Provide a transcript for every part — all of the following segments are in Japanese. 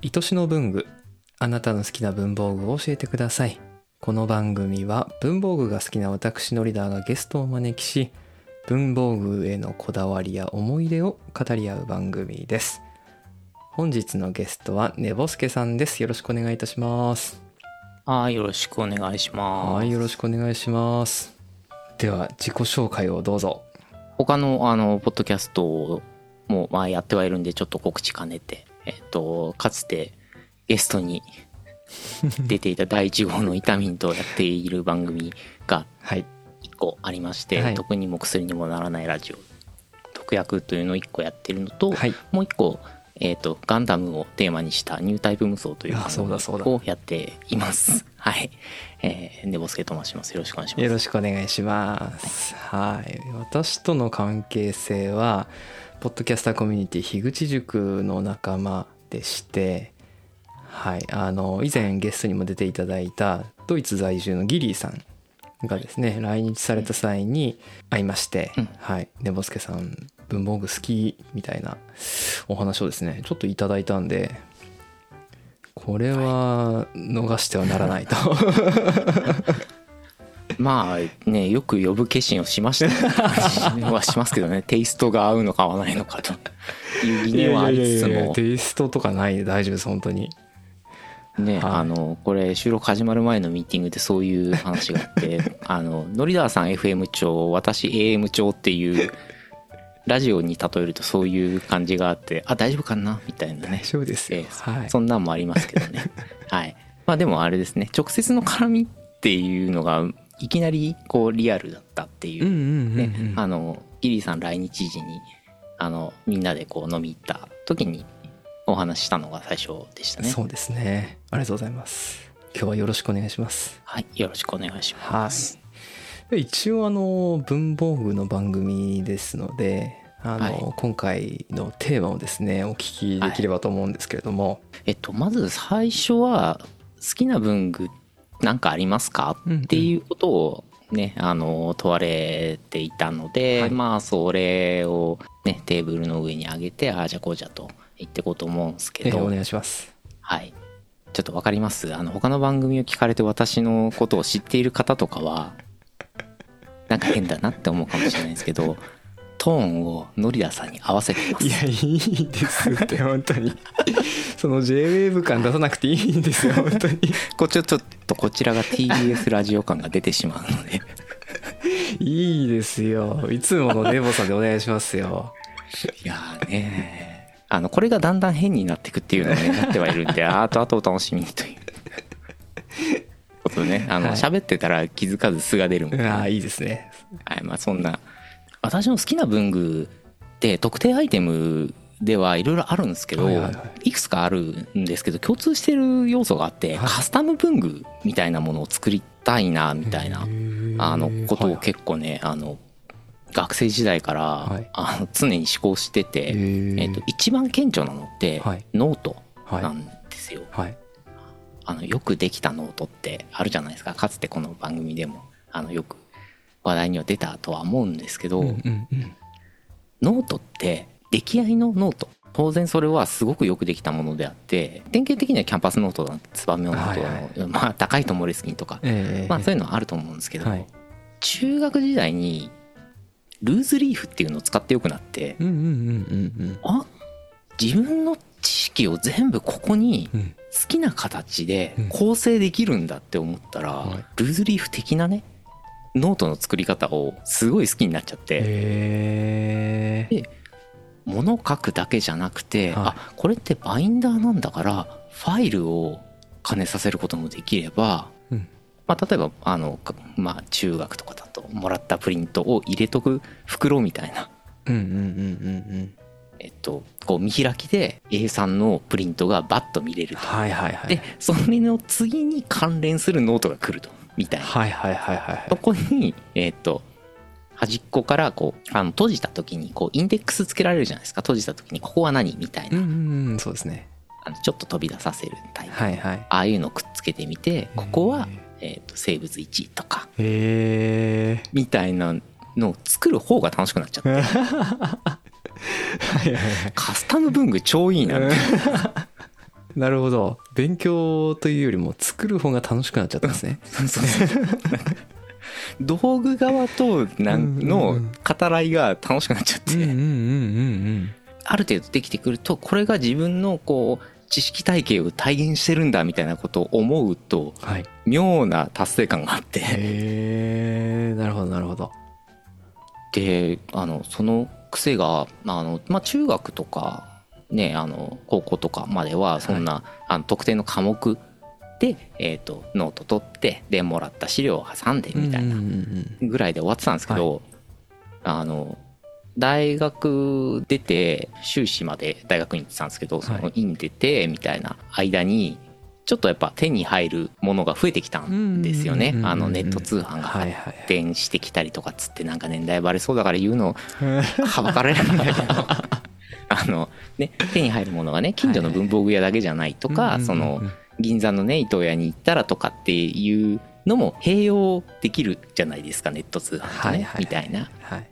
愛しの文具あなたの好きな文房具を教えてください。この番組は文房具が好きな私のリーダーがゲストをお招きし文房具へのこだわりや思い出を語り合う番組です。本日のゲストはねぼすけさんです。よろしくお願いいたします。はい、よろしくお願いします。はいよろしくお願いします。では自己紹介をどうぞ。他の、あの、ポッドキャストも、まあ、やってはいるんで、ちょっと告知兼ねて、えっと、かつて、ゲストに 出ていた第1号のイタミンとやっている番組がはい1個ありまして、はい毒にも薬にもならないラジオ、毒薬というのを1個やってるのと、はいもう1個、えっと、ガンダムをテーマにしたニュータイプ無双というあ番そうだそうだ組をやっています。はい。えー、ネボスケと申します。よろしくお願いします。よろしくお願いします。はい。私との関係性は、ポッドキャスターコミュニティ樋口塾の仲間でして、はい。あの、以前ゲストにも出ていただいた、ドイツ在住のギリーさんがですね、来日された際に会いまして、うんはい。ねぼすけさん、文房具好きみたいなお話をですね、ちょっといただいたんで、これは逃してはならないと。まあね、よく呼ぶ決心をしました。よ はしますけどね、テイストが合うのか合わないのかと。いう疑念はありつつも、テイストとかないで大丈夫です本当に。ね、はい。あの、これ収録始まる前のミーティングでそういう話があって、あの、ノリダーさん FM 調、私 AM 調っていう、ラジオに例えるとそういう感じがあって、あ、大丈夫かな？みたいなね。大。丈夫ですよ、ええはい。そんなんもありますけどね。はい。まあでもあれですね、直接の絡みっていうのが、いきなりこうリアルだったっていう。あのギリーさん来日時にあのみんなでこう飲み行った時にお話ししたのが最初でしたね。そうですね。ありがとうございます。今日はよろしくお願いします。はいよろしくお願いしはます、い。一応あの文房具の番組ですのであの、はい。今回のテーマをですねお聞きできればと思うんですけれども、えっとまず最初は好きな文具なんかありますか？っていうことをねあの問われていたので、はい。まあそれをねテーブルの上に上げてああじゃあこうじゃと言っていこうと思うんですけど、ええお願いします。はい。ちょっとわかります？あの、他の番組を聞かれて私のことを知っている方とかは、なんか変だなって思うかもしれないんですけど、トーンをノリダさんに合わせています。いやいいですって本当にその JWAVE 感出さなくていいんですよ 本当に。こうちょちょっとこちらが TBS ラジオ感が出てしまうので、いいですよ。いつものネボさんでお願いしますよ。いやーね。あの、これがだんだん変になっていくっていうのをね、なってはいるんで、あとあとお楽しみにという。ことでね、あの、はい。喋ってたら気づかず素が出るみたいなああいいですね。はい、まあそんな。私の好きな文具って特定アイテムではいろいろあるんですけど、はいくつかあるんですけど、共通してる要素があって、はい。カスタム文具みたいなものを作りたいな、みたいな、あの、ことを結構ね、あの、学生時代から、はい。あの常に思考してて、えっと、一番顕著なのって、はい。ノートはい。なんですよ。はい。あの、よくできたノートってあるじゃないですか。かつてこの番組でも、あの、よく話題には出たとは思うんですけど、ノートって、出来合いのノート。当然それはすごくよくできたものであって、典型的にはキャンパスノートだ、ツバメノートの、はいまあ、高いとモレスキンとか、ええまあそういうのはあると思うんですけど、はい。中学時代に、ルーズリーフっていうのを使ってよくなって、うんうんうんうんあ自分の知識を全部ここにうん。うん好きな形でうん。構成できるんだって思ったら、はい。ルーズリーフ的なねノートの作り方をすごい好きになっちゃって、へえ物書くだけじゃなくて、はいあこれってバインダーなんだからファイルを兼ねさせることもできれば、うんまあ、例えばあの、かまあ、中学とかだともらったプリントを入れとく袋みたいなうんうんうんうんえっと、こう見開きで A3 のプリントがバッと見れると。はいはいはいで、それの次に関連するノートが来ると。みたいな。はいはいはいはいそこに、えっと、端っこからこう、あの、閉じた時に、こう、インデックスつけられるじゃないですか。閉じた時に、ここは何みたいな。うんそうですね。あのちょっと飛び出させるタイプ。はいはい。ああいうのをくっつけてみて、ここは、えっと、生物1とか、みたいなのを作る方が楽しくなっちゃって。はいはいはい。カスタム文具超いいな、な なるほど。勉強というよりも作る方が楽しくなっちゃったんですね。そうそう道具側となんの語らいが楽しくなっちゃって、ある程度できてくるとこれが自分のこう知識体系を体現してるんだみたいなことを思うとうんはい。妙な達成感があって。へえなるほどなるほど。であのその癖があの、まあ、中学とかねあの高校とかまではそんな、あの特定の科目で、えー、とノート取ってでもらった資料を挟んでみたいなぐらいで終わってたんですけど、あの大学出て修士まで大学に行ってたんですけどその院出てみたいな間にちょっとやっぱ手に入るものが増えてきたんですよね。あのネット通販がはい発はい展してきたりとかっつってなんか年代バレそうだから言うの はばかられるんだけど。あのね手に入るものがね近所の文房具屋だけじゃないとかその銀座のね伊東屋に行ったらとかっていうのも併用できるじゃないですかネット通販とねはいはいみたいな。はい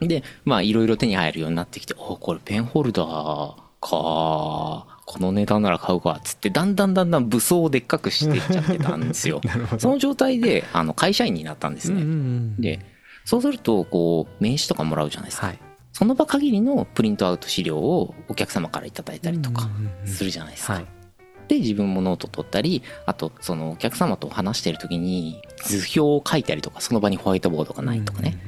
でまあいろいろ手に入るようになってきておこれペンホルダーかこの値段なら買うかっつってだんだんだんだん武装をでっかくしていっちゃってたんですよ。その状態であの会社員になったんですうんうんうね。んでそうするとこう名刺とかもらうじゃないですか。はいその場限りのプリントアウト資料をお客様からいただいたりとかするじゃないですか。はいで自分もノート取ったりあとそのお客様と話してる時に図表を書いたりとかその場にホワイトボードがないとかね、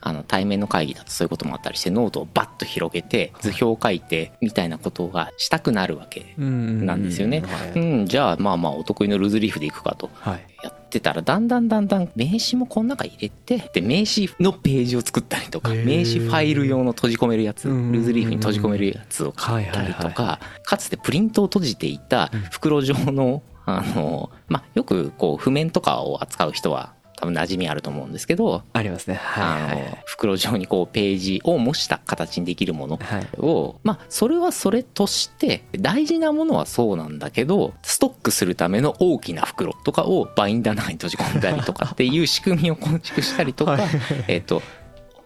あの対面の会議だとそういうこともあったりしてノートをバッと広げて図表を書いてみたいなことがしたくなるわけなんですよね。はい。うん、じゃあまあまあお得意のルーズリーフでいくかと。はい。やってたらだんだんだんだん名刺もこの中入れてで名刺のページを作ったりとか名刺ファイル用の閉じ込めるやつルーズリーフに閉じ込めるやつを買ったりとかかつてプリントを閉じていた袋状のあのまあよくこう譜面とかを扱う人は多分馴染みあると思うんですけどありますね。はいはい。あの袋状にこうページを模した形にできるものはい。をまあそれはそれとして大事なものはそうなんだけどストックするための大きな袋とかをバインダーの中に閉じ込んだりとかっていう仕組みを構築したりとか、はい。えっと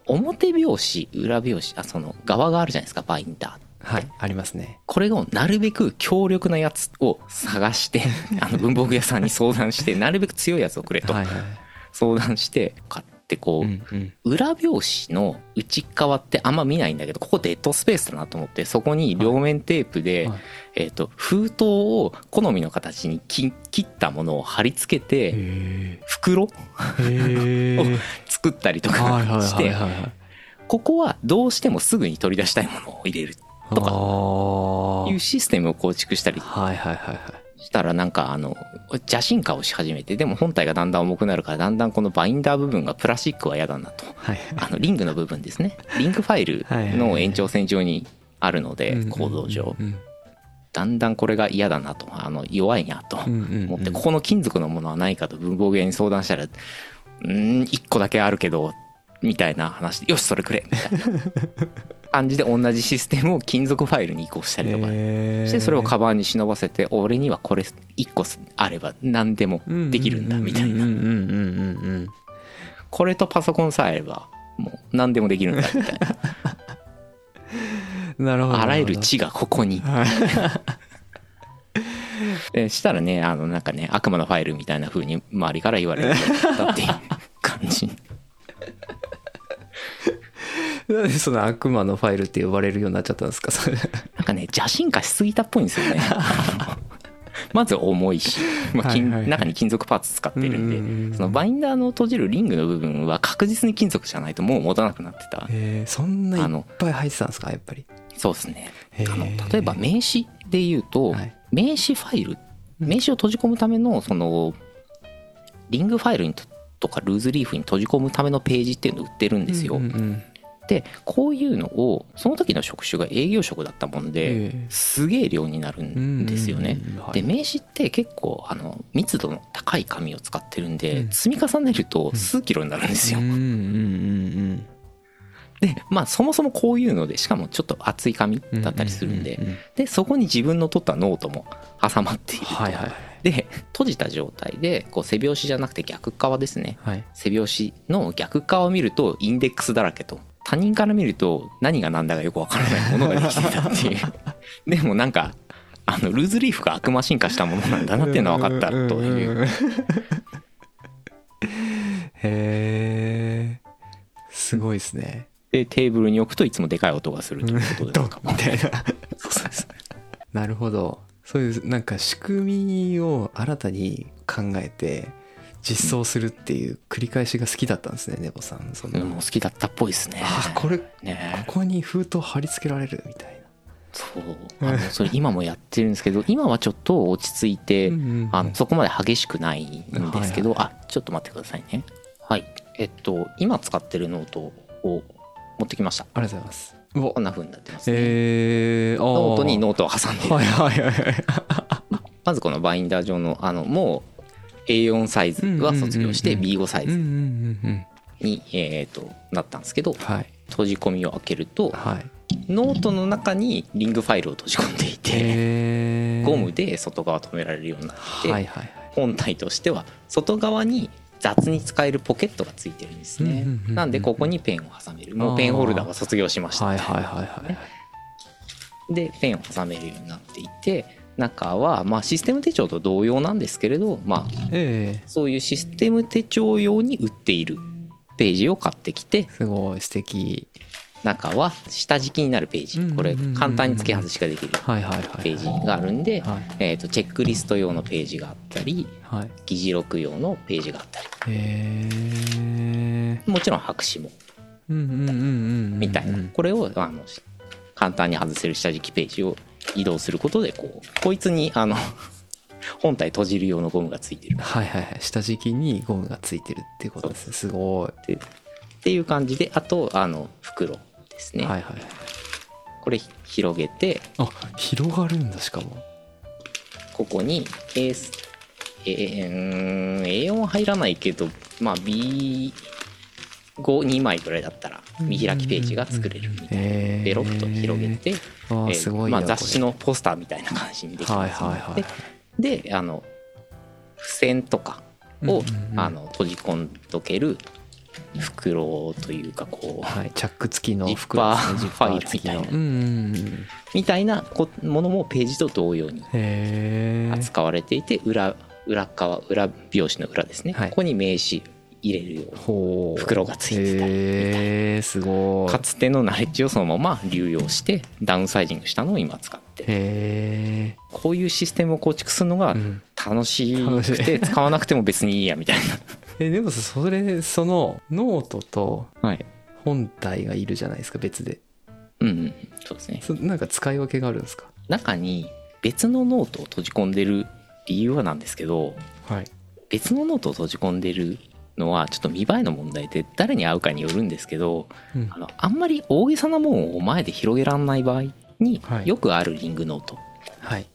表表紙裏表紙あその側があるじゃないですかバインダーはいありますね。これをなるべく強力なやつを探してあの文房具屋さんに相談してなるべく強いやつをくれとはいはい相談して買ってこう、うんうん。裏表紙の内側ってあんま見ないんだけどここデッドスペースだなと思ってそこに両面テープで、はい。えー、と封筒を好みの形に切切ったものを貼り付けてへ袋えへえ 作ったりとはいはいかしてはいはい。ここはどうしてもすぐに取り出したいものを入れるとかあいうシステムを構築したりはいはいはいはいしたらなんかあの邪進化をし始めてでも本体がだんだん重くなるからだんだんこのバインダー部分がプラスチックは嫌だなと。はい。あのリングの部分ですね。リンクファイルの延長線上にあるので構造上うんだんだんこれが嫌だなと。あの弱いなと思ってここの金属のものはないかと文房具屋に相談したらうーん1個だけあるけどみたいな話でよしそれくれみたいな 感じで同じシステムを金属ファイルに移行したりとか。してそれをカバンに忍ばせて俺にはこれ1個あれば何でもできるんだみたいな。これとパソコンさえあればもう何でもできるんだみたいな。う んなるほどあらゆる知がここに。したらねあのなんかね悪魔のファイルみたいな風に周りから言われるようになったっていうなんでその悪魔のファイルって呼ばれるようになっちゃったんですか？それなんかね邪進化しすぎたっぽいんですよね。まず重いし、まあ金はいはいはい。中に金属パーツ使ってるんで、うんうんうんそのバインダーの閉じるリングの部分は確実に金属じゃないともう持たなくなってた。えーそんないっぱい入ってたんですかやっぱり？そうですね。あの例えば名刺で言うと、はい。名刺ファイル名刺を閉じ込むためのそのリングファイルにととかルーズリーフに閉じ込むためのページっていうのを売ってるんですよ、うんうんうんでこういうのをその時の職種が営業職だったもんで、ええ。すげえ量になるんですよね、で名刺って結構あの密度の高い紙を使ってるんで、うん積み重ねると数キロになるんですよ、でまあそもそもこういうのでしかもちょっと厚い紙うんだったりするんで、でそこに自分の取ったノートも挟まっていると、はいはいで閉じた状態でこう背拍子じゃなくて逆側ですね。はい。背拍子の逆側を見るとインデックスだらけと他人から見ると何が何だかよくわからないものができてたっていう。でもなんかあのルーズリーフが悪魔進化したものなんだなっていうのが分かったという。へえすごいですね。でテーブルに置くといつもでかい音がするということですか。みたいな。そうそうそう。なるほど。そういうなんか仕組みを新たに考えて実装するっていう繰り返しが好きだったんですねネボさん。その、うんもう好きだったっぽいですね。あこれこね。こに封筒貼り付けられるみたいそう。あのそれ今もやってるんですけど今はちょっと落ち着いて、なあのそこまで激しくないんですけど、はいはいあちょっと待ってくださいね。はい。えっと今使ってるノートを持ってきました。ありがとうございます。こんな風になってますね、えー、あノートにーノートを挟んで。はいはいはい。まずこのバインダー上のあのもう A4 サイズは卒業してうんうんうん B5 サイズに、えー、となったんですけどはい。閉じ込みを開けるとはい。ノートの中にリングファイルを閉じ込んでいてえー。ゴムで外側止められるようになって本体としては外側に雑に使えるポケットがついてるんですね。なんでここにペンを挟める。もうペンホルダーは卒業しました。はいはいはいはい。でペンを挟めるようになっていて中はまあシステム手帳と同様なんですけれどまあええ。そういうシステム手帳用に売っているページを買ってきてすごい素敵。中は下敷きになるページ。これ簡単に付け外しができるはいはいはいページがあるんで、はい。えー、とチェックリスト用のページがあったりはい。議事録用のページがあったり。へえ。もちろん白紙も。みたいな。これをあの簡単に外せる下敷きページを移動することでこうこいつにあの 本体閉じる用のゴムがついてる。はいはいはい。下敷きにゴムがついてるっていうことです。ねすごい。っていう感じであとあの袋ですね、はいはいはい。これ広げてあ広がるんだしかも。ここに A スえーうーん A4 入らないけどまあ B52 枚ぐらいだったら見開きページが作れるみたいな。ベロッと広げて、えーすごいなまあ、雑誌このポスターみたいな感じにで。きます、はいはい。でであの付箋とかを、うんうんうん。あの閉じ込んどける袋というかこう、はいチャック付きの袋ねージッパーファイルみたいな。付きのうんうんうん。みたいなこものもページと同様に扱われていて裏裏側裏表紙の裏ですね、はい。ここに名刺入れるような袋がついてたりみたいな。へえすごい。かつてのナレッジをそのまま流用してダウンサイジングしたのを今使ってこういうシステムを構築するのがうん。楽しくて使わなくても別にいいやみたい えでもさそれそのノートと本体がいるじゃないですか別で。うんうんそうですね。そなんか使い分けがあるんですか？中に別のノートを閉じ込んでる理由はなんですけどはい。別のノートを閉じ込んでるのはちょっと見栄えの問題で誰に会うかによるんですけどうん。あのあんまり大げさなもんを前で広げらんない場合にはい。よくあるリングノート。はい。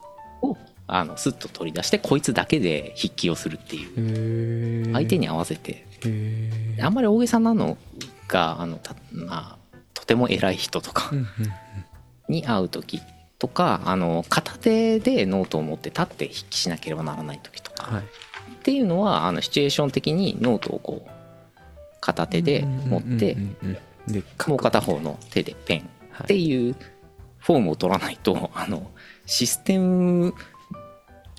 をあのスッと取り出してこいつだけで筆記をするっていう。相手に合わせて。あんまり大げさなのがあのた、まあ、とても偉い人とかに会う時とかあの片手でノートを持って立って筆記しなければならない時とか。はいっていうのはあのシチュエーション的にノートをこう片手で持ってもう片方の手でペン。はい。っていうフォームを取らないと あのシステム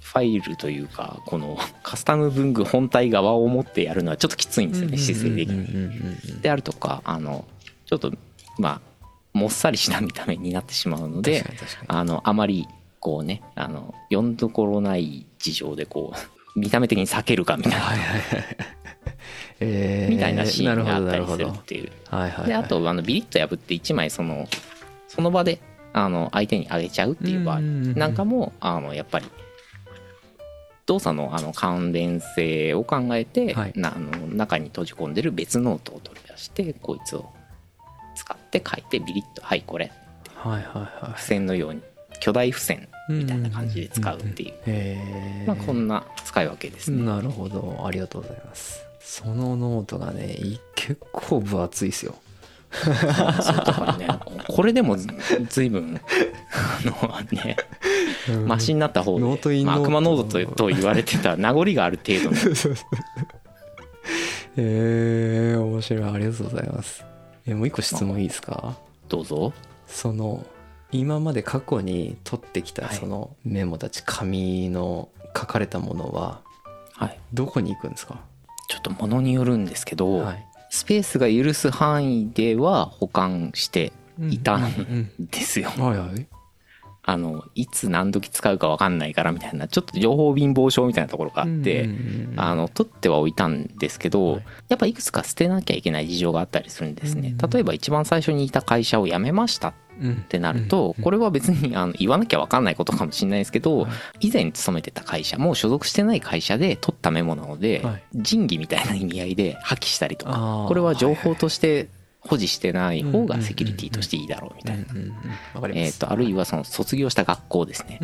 ファイルというかこのカスタム文具本体側を持ってやるのはちょっときついんですよね姿勢的に。であるとかあのちょっとまあもっさりした見た目になってしまうのであのあまりこうねあの読んどころない事情でこう見た目的に避けるかみたいな、はいはいはい。えーみたいなシーンがあったりするっていう。はいはいはい。であとあのビリッと破って1枚そのその場であの相手にあげちゃうっていう場合。なんかもあのやっぱり動作のあの関連性を考えて、はい。なあの中に閉じ込んでる別ノートを取り出してこいつを使って書いてビリッとはいこれ。はいはいはい。付箋のように巨大付箋みたいな感じで使うっていう、まあ、こんな使い分けですね、なるほど。ありがとうございます。そのノートがねい結構分厚いですよ。ね。これでもず随分あのねマシになった方で、ノートインまあ、ノート。悪魔ノートとと言われてた 名残がある程度の。えー、面白い。ありがとうございます。えもう一個質問いいですか？どうぞ。その今まで過去に取ってきたはい。そのメモたち紙の書かれたものははい。どこに行くんですか？ちょっとものによるんですけど、はい。スペースが許す範囲では保管していたうんんですよ。はいはいあの、いつ何時使うか分かんないからみたいな、ちょっと情報貧乏症みたいなところがあって、あの、取っては置いたんですけど、はい。やっぱいくつか捨てなきゃいけない事情があったりするんですね。うん例えば一番最初にいた会社を辞めましたっうん。てなると、これは別にあの言わなきゃ分かんないことかもしれないですけど、はい。以前勤めてた会社も所属してない会社で取ったメモなので、はい。仁義みたいな意味合いで破棄したりとかこれは情報として保持してない方がセキュリティとしていいだろうみたいな。えー、とあるいはその卒業した学校ですね。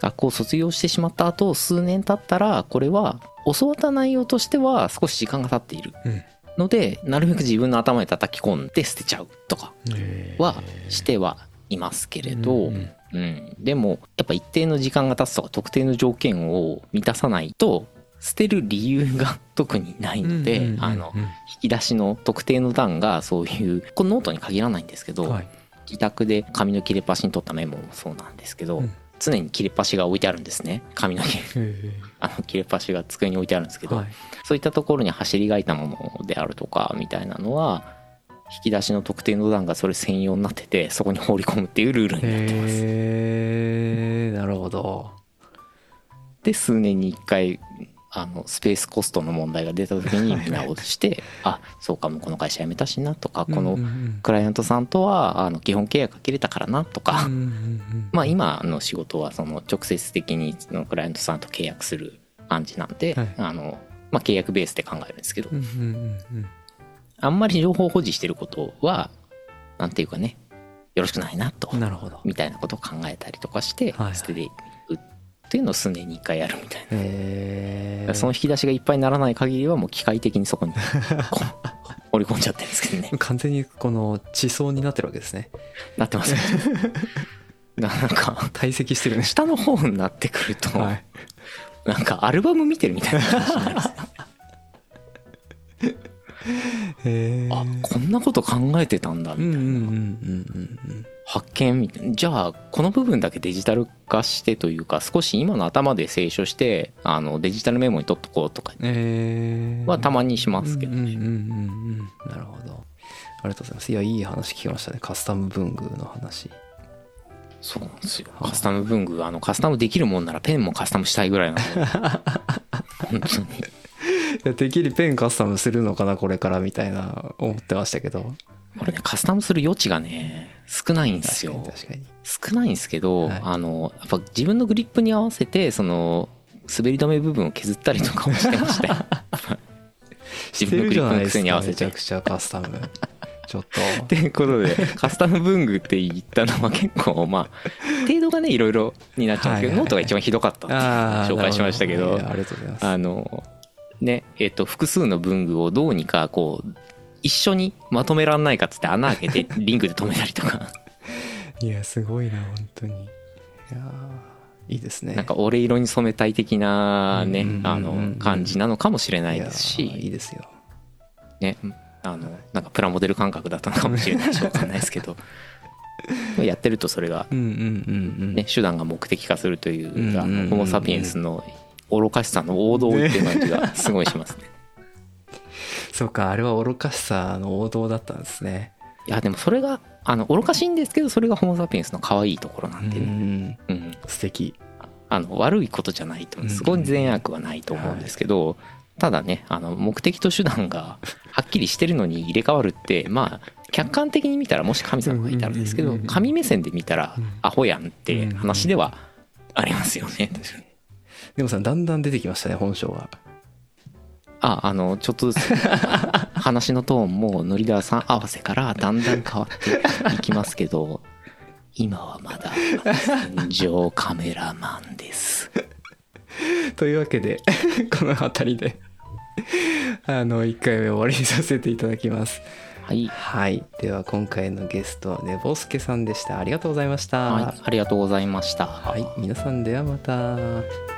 学校を卒業してしまった後数年経ったらこれは教わった内容としては少し時間が経っている。うん。のでなるべく自分の頭に叩き込んで捨てちゃうとかはしてはいますけれど、ううんん。でもやっぱ一定の時間が経つとか特定の条件を満たさないと捨てる理由が特にないので、引き出しの特定の段がそういうこのノートに限らないんですけど、はい。自宅で紙の切れ端に取ったメモもそうなんですけど、うん。常に切れ端が置いてあるんですね。紙の 切れへあの切れ端が机に置いてあるんですけど、ーはい。そういったところに走りがいたものであるとかみたいなのは引き出しの特定の段がそれ専用になっててそこに放り込むっていうルールになってます。なるほど。で数年に1回あのスペースコストの問題が出た時に見直してあそうかもうこの会社辞めたしなとかこのクライアントさんとはあの基本契約が切れたからなとか、うんうんうんまあ今の仕事はその直接的にクライアントさんと契約する感じなんで、はい。あのまあ、契約ベースで考えるんですけど、うんうんうんうん。あんまり情報保持してることはなんていうかねよろしくないなとなるほど。みたいなことを考えたりとかしてはいはい。捨てていくっていうのを数年に1回やるみたいな。その引き出しがいっぱいにならない限りはもう機械的にそこにこう 放り込んじゃってるんですけどね。完全にこの地層になってるわけですね。なってますね。なんか堆積してるね。下の方になってくると、はい。なんかアルバム見てるみたいな感じになりますあこんなこと考えてたんだみたいな、発見じゃあこの部分だけデジタル化してというか少し今の頭で清書してあのデジタルメモに取っとこうとかえー、はたまにしますけど。ねなるほど。ありがとうございます。いやいい話聞きましたね。カスタム文具の話。そうなんですよ。カスタム文具あのカスタムできるもんならペンもカスタムしたいぐらいなので。本てっきりペンカスタムするのかなこれからみたいな思ってましたけど。これねカスタムする余地がね少ないんですよ。少ないんですけど、はい。あのやっぱ自分のグリップに合わせてその滑り止め部分を削ったりとかもしてましたよ 自分のグリップの癖に合わせて。めちゃくちゃカスタム。ちょっと。っていうことでカスタム文具って言ったのは結構まあ程度がねいろいろになっちゃうんですけど、はいはいはい。ノートが一番ひどかったって紹介しましたけどありがとうございます。あのねえっと複数の文具をどうにかこう一緒にまとめらんないかっつって穴開けて リングで止めたりとか。いやすごいな本当に。いやーいいですね。なんか俺色に染めたい的なねうんうんうんうん。あの感じなのかもしれないですいやーいいしですよ。ねあのなんかプラモデル感覚だったのかもしれないしわかんないですけど。やってるとそれがね、手段が目的化するという、うんうんうんうん。あのホモ・サピエンスの愚かしさの王道っていう感じがすごいしますね。そうかあれは愚かしさの王道だったんですね。いやでもそれがあの愚かしいんですけどそれがホモ・サピエンスの可愛いところなんで。うね、ん。うん。素敵。あの悪いことじゃないとすごい善悪はないと思うんですけど、ただねあの目的と手段がはっきりしてるのに入れ替わるってまあ客観的に見たらもし神様がいたらですけうんうんうんうん。ど神目線で見たらうん。アホやんって話ではありますよね。でもさだんだん出てきましたね本性があ、あの、ちょっとずつ、話のトーンも、ノリダーさん合わせからだんだん変わっていきますけど、今はまだ、戦場カメラマンです。というわけで この辺りであの1回目終わりにさせていただきますはい。はいでは今回のゲストはねぼすけさんでしたありがとうございましたはい、ありがとうございました。はい、皆さんではまた。